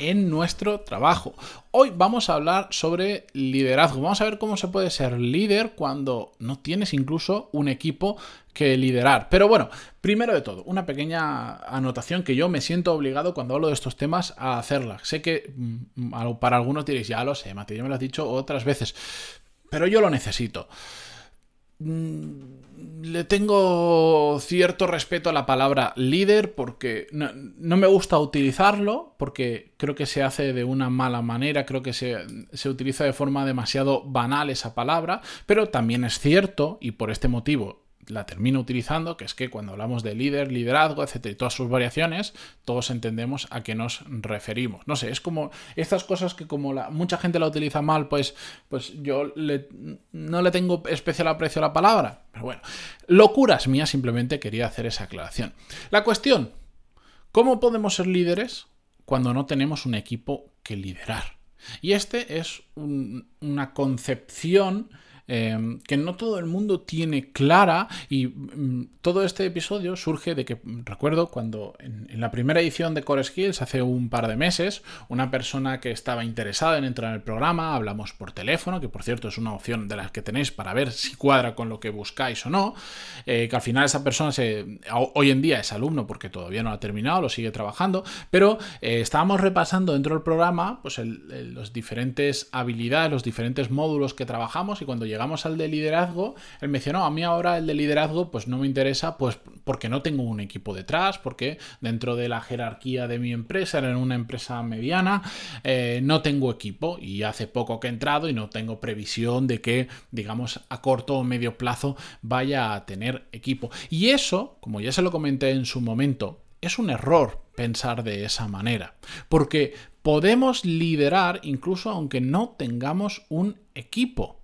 en nuestro trabajo. Hoy vamos a hablar sobre liderazgo. Vamos a ver cómo se puede ser líder cuando no tienes incluso un equipo que liderar. Pero bueno, primero de todo, una pequeña anotación que yo me siento obligado cuando hablo de estos temas a hacerla. Sé que mm, para algunos diréis, ya lo sé, Mati, ya me lo has dicho otras veces, pero yo lo necesito. Mm, le tengo cierto respeto a la palabra líder porque no, me gusta utilizarlo, porque creo que se hace de una mala manera, creo que se, se, utiliza de forma demasiado banal esa palabra, pero también es cierto, y por este motivo la termino utilizando, que es que cuando hablamos de líder, liderazgo, etcétera, y todas sus variaciones, todos entendemos a qué nos referimos. No sé, es como estas cosas que como la, mucha gente la utiliza mal, pues, pues yo no le tengo especial aprecio a la palabra. Pero bueno, locuras mías, simplemente quería hacer esa aclaración. La cuestión, ¿cómo podemos ser líderes cuando no tenemos un equipo que liderar? Y este es una concepción Em, que no todo el mundo tiene clara y mm, todo este episodio surge de que mm, recuerdo cuando en, la primera edición de Core Skills hace un par de meses, una persona que estaba interesada en entrar en el programa, hablamos por teléfono, que por cierto es una opción de las que tenéis para ver si cuadra con lo que buscáis o no, eh, que al final esa persona se, hoy en día es alumno porque todavía no ha terminado, lo sigue trabajando, pero eh, estábamos repasando dentro del programa pues los diferentes habilidades, los diferentes módulos que trabajamos y cuando llegamos llegamos al de liderazgo, él me dice, no, a mí ahora el de liderazgo pues no me interesa pues porque no tengo un equipo detrás, porque dentro de la jerarquía de mi empresa, en una empresa mediana, eh, no tengo equipo y hace poco que he entrado y no tengo previsión de que, digamos, a corto o medio plazo vaya a tener equipo. Y eso, como ya se lo comenté en su momento, es un error pensar de esa manera, porque podemos liderar incluso aunque no tengamos un equipo.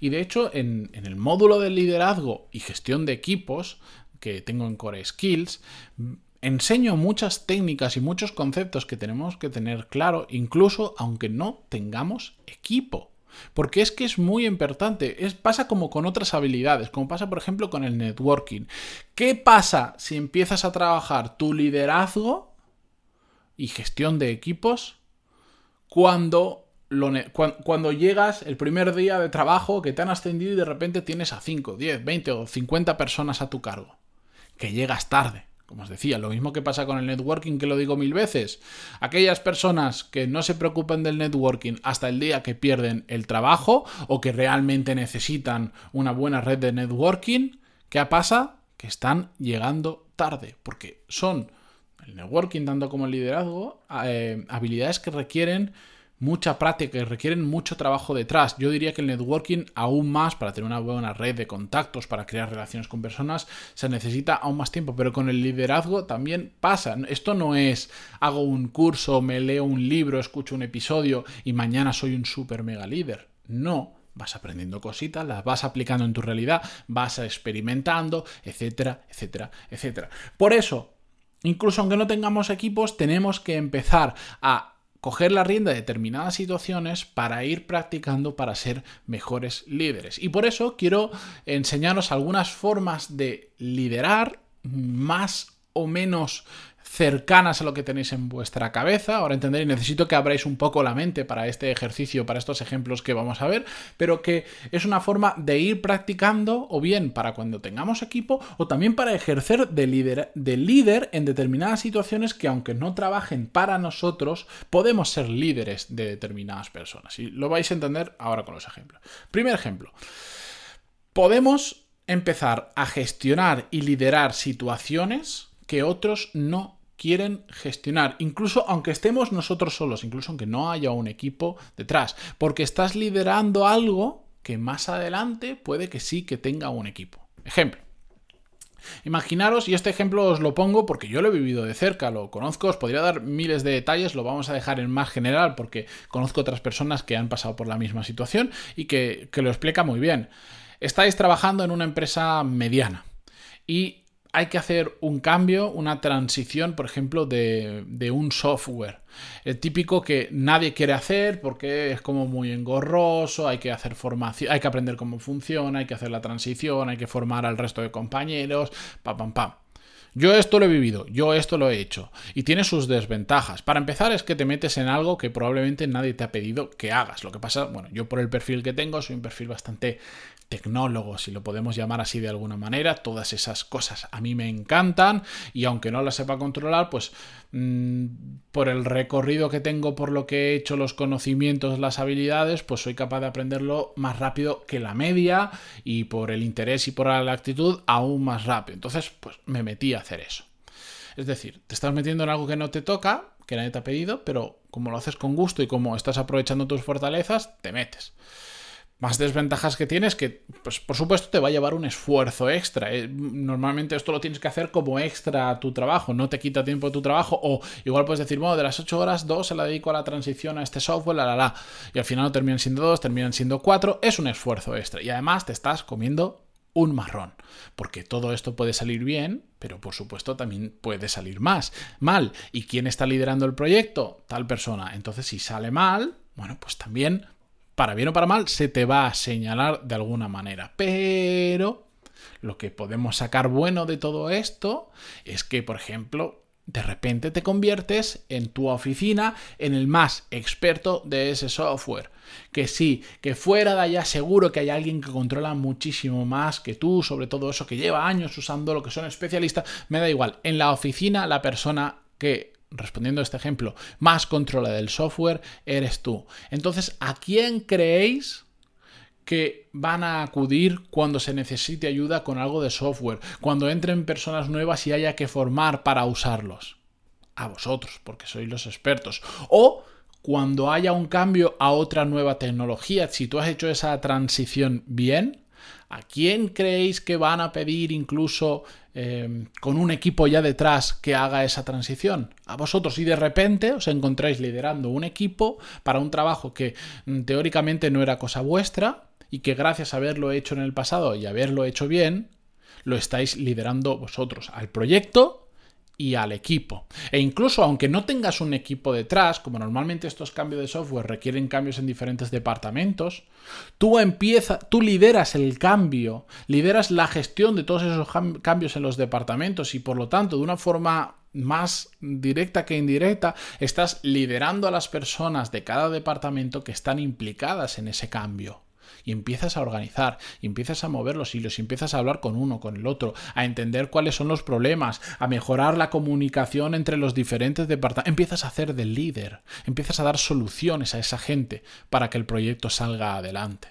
Y de hecho, en, el módulo de liderazgo y gestión de equipos que tengo en Core Skills, enseño muchas técnicas y muchos conceptos que tenemos que tener claro, incluso aunque no tengamos equipo. Porque es que es muy importante. Es, pasa como con otras habilidades, como pasa por ejemplo con el networking. ¿Qué pasa si empiezas a trabajar tu liderazgo y gestión de equipos cuando cuando, llegas el primer día de trabajo que te han ascendido y de repente tienes a 5, 10, 20 o 50 personas a tu cargo. Que llegas tarde. Como os decía, lo mismo que pasa con el networking, que lo digo mil veces. Aquellas personas que no se preocupan del networking hasta el día que pierden el trabajo o que realmente necesitan una buena red de networking, ¿qué pasa? Que están llegando tarde, porque son el networking tanto como el liderazgo, eh, habilidades que requieren mucha práctica y requieren mucho trabajo detrás. Yo diría que el networking aún más, para tener una buena red de contactos, para crear relaciones con personas, se necesita aún más tiempo, pero con el liderazgo también pasa. Esto no es hago un curso, me leo un libro, escucho un episodio y mañana soy un super mega líder. No. Vas aprendiendo cositas, las vas aplicando en tu realidad, vas experimentando, etcétera, etcétera, etcétera. Por eso, incluso aunque no tengamos equipos, tenemos que empezar a coger la rienda de determinadas situaciones para ir practicando para ser mejores líderes. Y por eso quiero enseñaros algunas formas de liderar más o menos cercanas a lo que tenéis en vuestra cabeza. Ahora entenderéis, necesito que abráis un poco la mente para este ejercicio, para estos ejemplos que vamos a ver, pero que es una forma de ir practicando o bien para cuando tengamos equipo o también para ejercer de líder, de líder en determinadas situaciones que aunque no trabajen para nosotros, podemos ser líderes de determinadas personas. Y lo vais a entender ahora con los ejemplos. Primer ejemplo. Podemos empezar a gestionar y liderar situaciones que otros no quieren gestionar, incluso aunque estemos nosotros solos, incluso aunque no haya un equipo detrás, porque estás liderando algo que más adelante puede que sí que tenga un equipo. Ejemplo, Imaginaros, y este ejemplo os lo pongo porque yo lo he vivido de cerca, lo conozco, os podría dar miles de detalles, lo vamos a dejar en más general porque conozco otras personas que han pasado por la misma situación y que, que lo explica muy bien. Estáis trabajando en una empresa mediana y hay que hacer un cambio, una transición, por ejemplo, de, un software. El típico que nadie quiere hacer porque es como muy engorroso, hay que hacer formación, hay que aprender cómo funciona, hay que hacer la transición, hay que formar al resto de compañeros, pam, pam, pam. Yo esto lo he vivido, yo esto lo he hecho. Y tiene sus desventajas. Para empezar es que te metes en algo que probablemente nadie te ha pedido que hagas. Lo que pasa, bueno, yo por el perfil que tengo soy un perfil bastante tecnólogo, si lo podemos llamar así de alguna manera. Todas esas cosas a mí me encantan y aunque no las sepa controlar, pues mmm, por el recorrido que tengo, por lo que he hecho, los conocimientos, las habilidades, pues soy capaz de aprenderlo más rápido que la media y por el interés y por la actitud aún más rápido. Entonces, pues me metí a hacer eso. Es decir, te estás metiendo en algo que no te toca, que nadie te ha pedido, pero como lo haces con gusto y como estás aprovechando tus fortalezas, te metes. Más desventajas que tienes que, pues por supuesto, te va a llevar un esfuerzo extra. Eh, normalmente esto lo tienes que hacer como extra a tu trabajo, no te quita tiempo de tu trabajo. O igual puedes decir, bueno, de las 8 horas, 2 se la dedico a la transición a este software, la la la. Y al final no terminan siendo 2, terminan siendo 4. Es un esfuerzo extra. Y además te estás comiendo un marrón. Porque todo esto puede salir bien, pero por supuesto también puede salir más mal. ¿Y quién está liderando el proyecto? Tal persona. Entonces, si sale mal, bueno, pues también para bien o para mal, se te va a señalar de alguna manera. Pero lo que podemos sacar bueno de todo esto es que, por ejemplo, de repente te conviertes en tu oficina en el más experto de ese software. Que sí, que fuera de allá seguro que hay alguien que controla muchísimo más que tú, sobre todo eso que lleva años usando lo que son especialistas, me da igual. En la oficina la persona que respondiendo a este ejemplo, más controla del software eres tú. Entonces, ¿a quién creéis que van a acudir cuando se necesite ayuda con algo de software, cuando entren personas nuevas y haya que formar para usarlos? A vosotros, porque sois los expertos. O cuando haya un cambio a otra nueva tecnología, si tú has hecho esa transición bien, ¿A quién creéis que van a pedir incluso eh, con un equipo ya detrás que haga esa transición? A vosotros y de repente os encontráis liderando un equipo para un trabajo que mm, teóricamente no era cosa vuestra y que gracias a haberlo hecho en el pasado y haberlo hecho bien, lo estáis liderando vosotros al proyecto y al equipo. E incluso aunque no tengas un equipo detrás, como normalmente estos cambios de software requieren cambios en diferentes departamentos, tú empiezas, tú lideras el cambio, lideras la gestión de todos esos cambios en los departamentos y por lo tanto de una forma más directa que indirecta, estás liderando a las personas de cada departamento que están implicadas en ese cambio y empiezas a organizar, y empiezas a mover los hilos, y empiezas a hablar con uno, con el otro, a entender cuáles son los problemas, a mejorar la comunicación entre los diferentes departamentos, empiezas a hacer del líder, empiezas a dar soluciones a esa gente para que el proyecto salga adelante.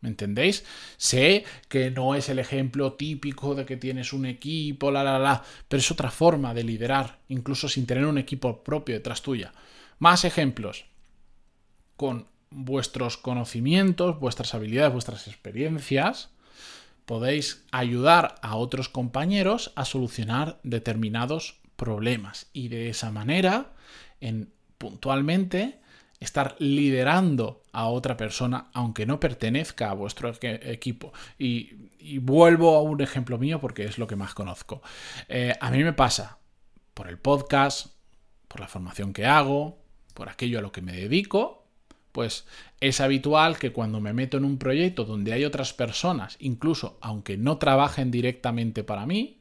¿Me entendéis? Sé que no es el ejemplo típico de que tienes un equipo, la, la, la, pero es otra forma de liderar, incluso sin tener un equipo propio detrás tuya. Más ejemplos. Con vuestros conocimientos, vuestras habilidades, vuestras experiencias, podéis ayudar a otros compañeros a solucionar determinados problemas y de esa manera, en puntualmente, estar liderando a otra persona aunque no pertenezca a vuestro equipo. Y, vuelvo a un ejemplo mío porque es lo que más conozco. Eh, a mí me pasa por el podcast, por la formación que hago, por aquello a lo que me dedico, pues es habitual que cuando me meto en un proyecto donde hay otras personas, incluso aunque no trabajen directamente para mí,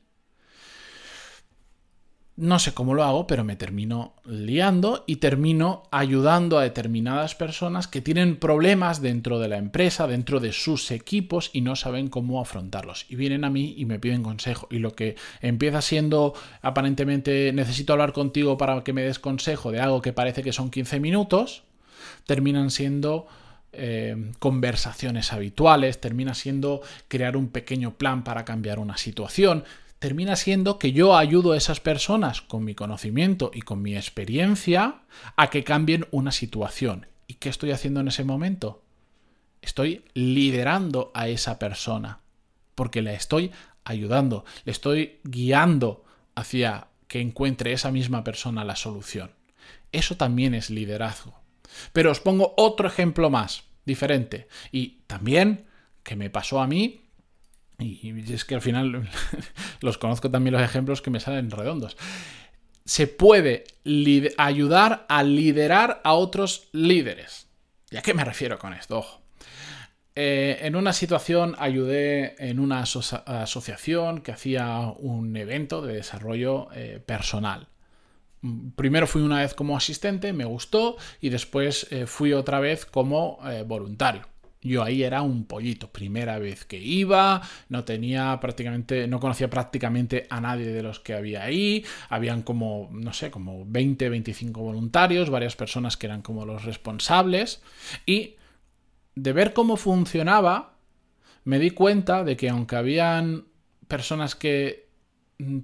no sé cómo lo hago, pero me termino liando y termino ayudando a determinadas personas que tienen problemas dentro de la empresa, dentro de sus equipos y no saben cómo afrontarlos. Y vienen a mí y me piden consejo. Y lo que empieza siendo aparentemente necesito hablar contigo para que me des consejo de algo que parece que son 15 minutos, terminan siendo eh, conversaciones habituales, termina siendo crear un pequeño plan para cambiar una situación, termina siendo que yo ayudo a esas personas con mi conocimiento y con mi experiencia a que cambien una situación. ¿Y qué estoy haciendo en ese momento? Estoy liderando a esa persona porque la estoy ayudando, le estoy guiando hacia que encuentre esa misma persona la solución. Eso también es liderazgo. Pero os pongo otro ejemplo más, diferente. Y también que me pasó a mí, y es que al final los conozco también los ejemplos que me salen redondos. Se puede ayudar a liderar a otros líderes. ¿Y a qué me refiero con esto? Ojo. Eh, en una situación ayudé en una asociación que hacía un evento de desarrollo eh, personal. Primero fui una vez como asistente, me gustó, y después eh, fui otra vez como voluntario. Yo ahí era un pollito, primera vez que iba, no tenía prácticamente, no conocía prácticamente a nadie de los que había ahí, habían como, no sé, como 20, 25 voluntarios, varias personas que eran como los responsables, y de ver cómo funcionaba, me di cuenta de que aunque habían personas que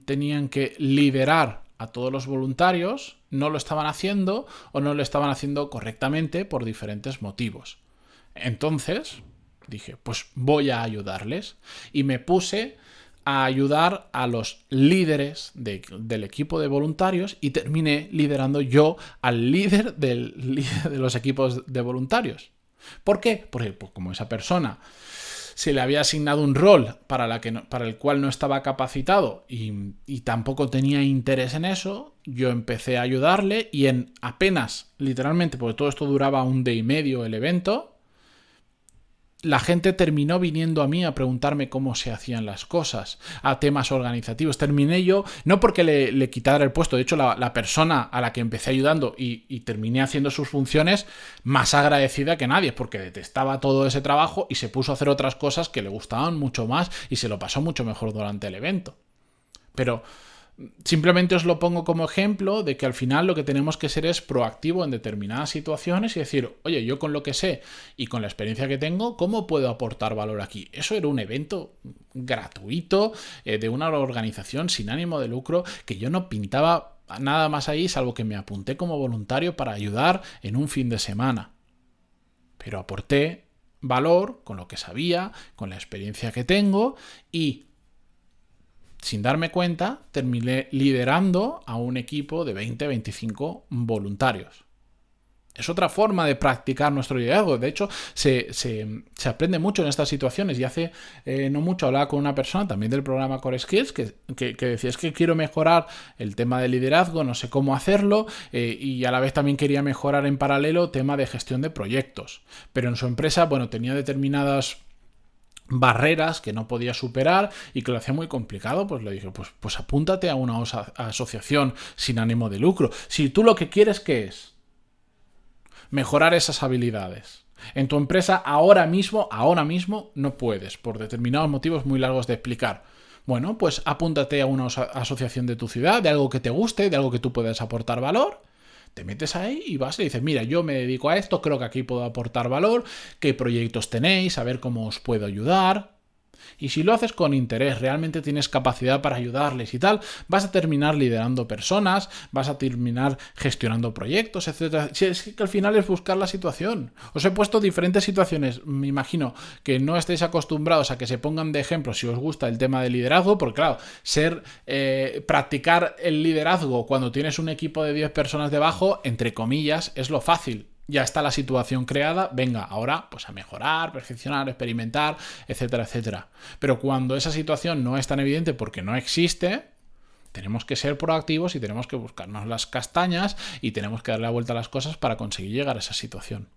tenían que liderar a todos los voluntarios, no lo estaban haciendo o no lo estaban haciendo correctamente por diferentes motivos. Entonces, dije, pues voy a ayudarles. Y me puse a ayudar a los líderes del equipo de voluntarios y terminé liderando yo al líder del, de los equipos de voluntarios. ¿Por qué? Porque pues, como esa persona se le había asignado un rol para, la que para el cual no estaba capacitado y, y, tampoco tenía interés en eso, yo empecé a ayudarle y en apenas, literalmente, porque todo esto duraba un día y medio el evento, la gente terminó viniendo a mí a preguntarme cómo se hacían las cosas, a temas organizativos. Terminé yo, no porque le, quitara el puesto, de hecho la, persona a la que empecé ayudando y, y, terminé haciendo sus funciones, más agradecida que nadie, porque detestaba todo ese trabajo y se puso a hacer otras cosas que le gustaban mucho más y se lo pasó mucho mejor durante el evento. Pero Simplemente os lo pongo como ejemplo de que al final lo que tenemos que ser es proactivo en determinadas situaciones y decir, oye, yo con lo que sé y con la experiencia que tengo, ¿cómo puedo aportar valor aquí? Eso era un evento gratuito eh, de una organización sin ánimo de lucro que yo no pintaba nada más ahí salvo que me apunté como voluntario para ayudar en un fin de semana. Pero aporté valor con lo que sabía, con la experiencia que tengo y sin darme cuenta, terminé liderando a un equipo de 20-25 voluntarios. Es otra forma de practicar nuestro liderazgo. De hecho, se, aprende mucho en estas situaciones. Y hace eh, no mucho hablaba con una persona también del programa Core Skills que, decía es que quiero mejorar el tema de liderazgo, no sé cómo hacerlo. Eh, y a la vez también quería mejorar en paralelo tema de gestión de proyectos. Pero en su empresa, bueno, tenía determinadas barreras que no podía superar y que lo hacía muy complicado, pues le dije, pues, pues apúntate a una asociación sin ánimo de lucro. Si tú lo que quieres, ¿qué es? Mejorar esas habilidades. En tu empresa ahora mismo, ahora mismo no puedes, por determinados motivos muy largos de explicar. Bueno, pues apúntate a una asociación de tu ciudad, de algo que te guste, de algo que tú puedas aportar valor te metes ahí y vas y dices, mira, yo me dedico a esto, creo que aquí puedo aportar valor, qué proyectos tenéis, a ver cómo os puedo ayudar. Y si lo haces con interés, realmente tienes capacidad para ayudarles y tal, vas a terminar liderando personas, vas a terminar gestionando proyectos, etc. Si es que al final es buscar la situación. Os he puesto diferentes situaciones. Me imagino que no estéis acostumbrados a que se pongan de ejemplo si os gusta el tema del liderazgo, porque claro, ser, eh, practicar el liderazgo cuando tienes un equipo de 10 personas debajo, entre comillas, es lo fácil ya está la situación creada, venga, ahora pues a mejorar, perfeccionar, experimentar, etcétera, etcétera. Pero cuando esa situación no es tan evidente porque no existe, tenemos que ser proactivos y tenemos que buscarnos las castañas y tenemos que darle la vuelta a las cosas para conseguir llegar a esa situación.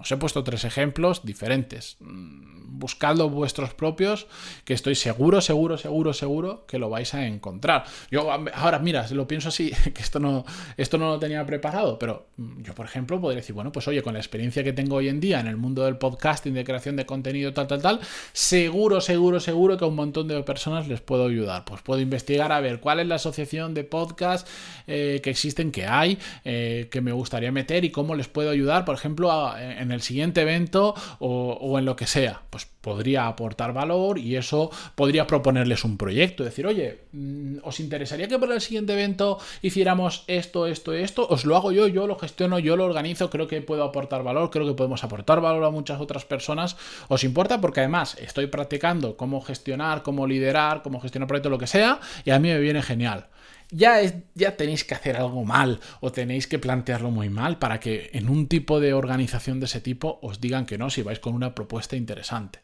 Os he puesto tres ejemplos diferentes. Mm, buscadlo vuestros propios, que estoy seguro, seguro, seguro, seguro que lo vais a encontrar. Yo ahora, mira, lo pienso así, que esto no, esto no lo tenía preparado, pero mm, yo, por ejemplo, podría decir, bueno, pues oye, con la experiencia que tengo hoy en día en el mundo del podcasting, de creación de contenido, tal, tal, tal, seguro, seguro, seguro que a un montón de personas les puedo ayudar. Pues puedo investigar a ver cuál es la asociación de podcast eh, que existen, que hay, eh, que me gustaría meter y cómo les puedo ayudar, por ejemplo, en en el siguiente evento o, en lo que sea. Pues podría aportar valor y eso podría proponerles un proyecto. Decir, oye, mm, ¿os interesaría que para el siguiente evento hiciéramos esto, esto, esto? Os lo hago yo, yo lo gestiono, yo lo organizo, creo que puedo aportar valor, creo que podemos aportar valor a muchas otras personas. ¿Os importa? Porque además estoy practicando cómo gestionar, cómo liderar, cómo gestionar proyectos, lo que sea, y a mí me viene genial ya, tenéis que hacer algo mal o tenéis que plantearlo muy mal para que en un tipo de organización de ese tipo os digan que no si vais con una propuesta interesante.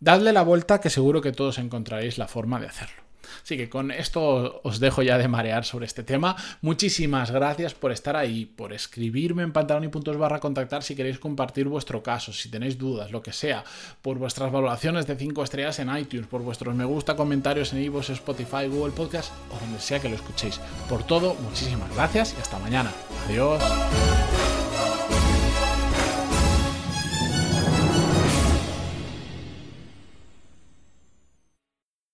Dadle la vuelta que seguro que todos encontraréis la forma de hacerlo. Así que con esto os dejo ya de marear sobre este tema. Muchísimas gracias por estar ahí, por escribirme en pantaloni.es barra contactar si queréis compartir vuestro caso, si tenéis dudas, lo que sea, por vuestras valoraciones de 5 estrellas en iTunes, por vuestros me gusta, comentarios en iVoox, Spotify, Google Podcast o donde sea que lo escuchéis. Por todo, muchísimas gracias y hasta mañana. Adiós.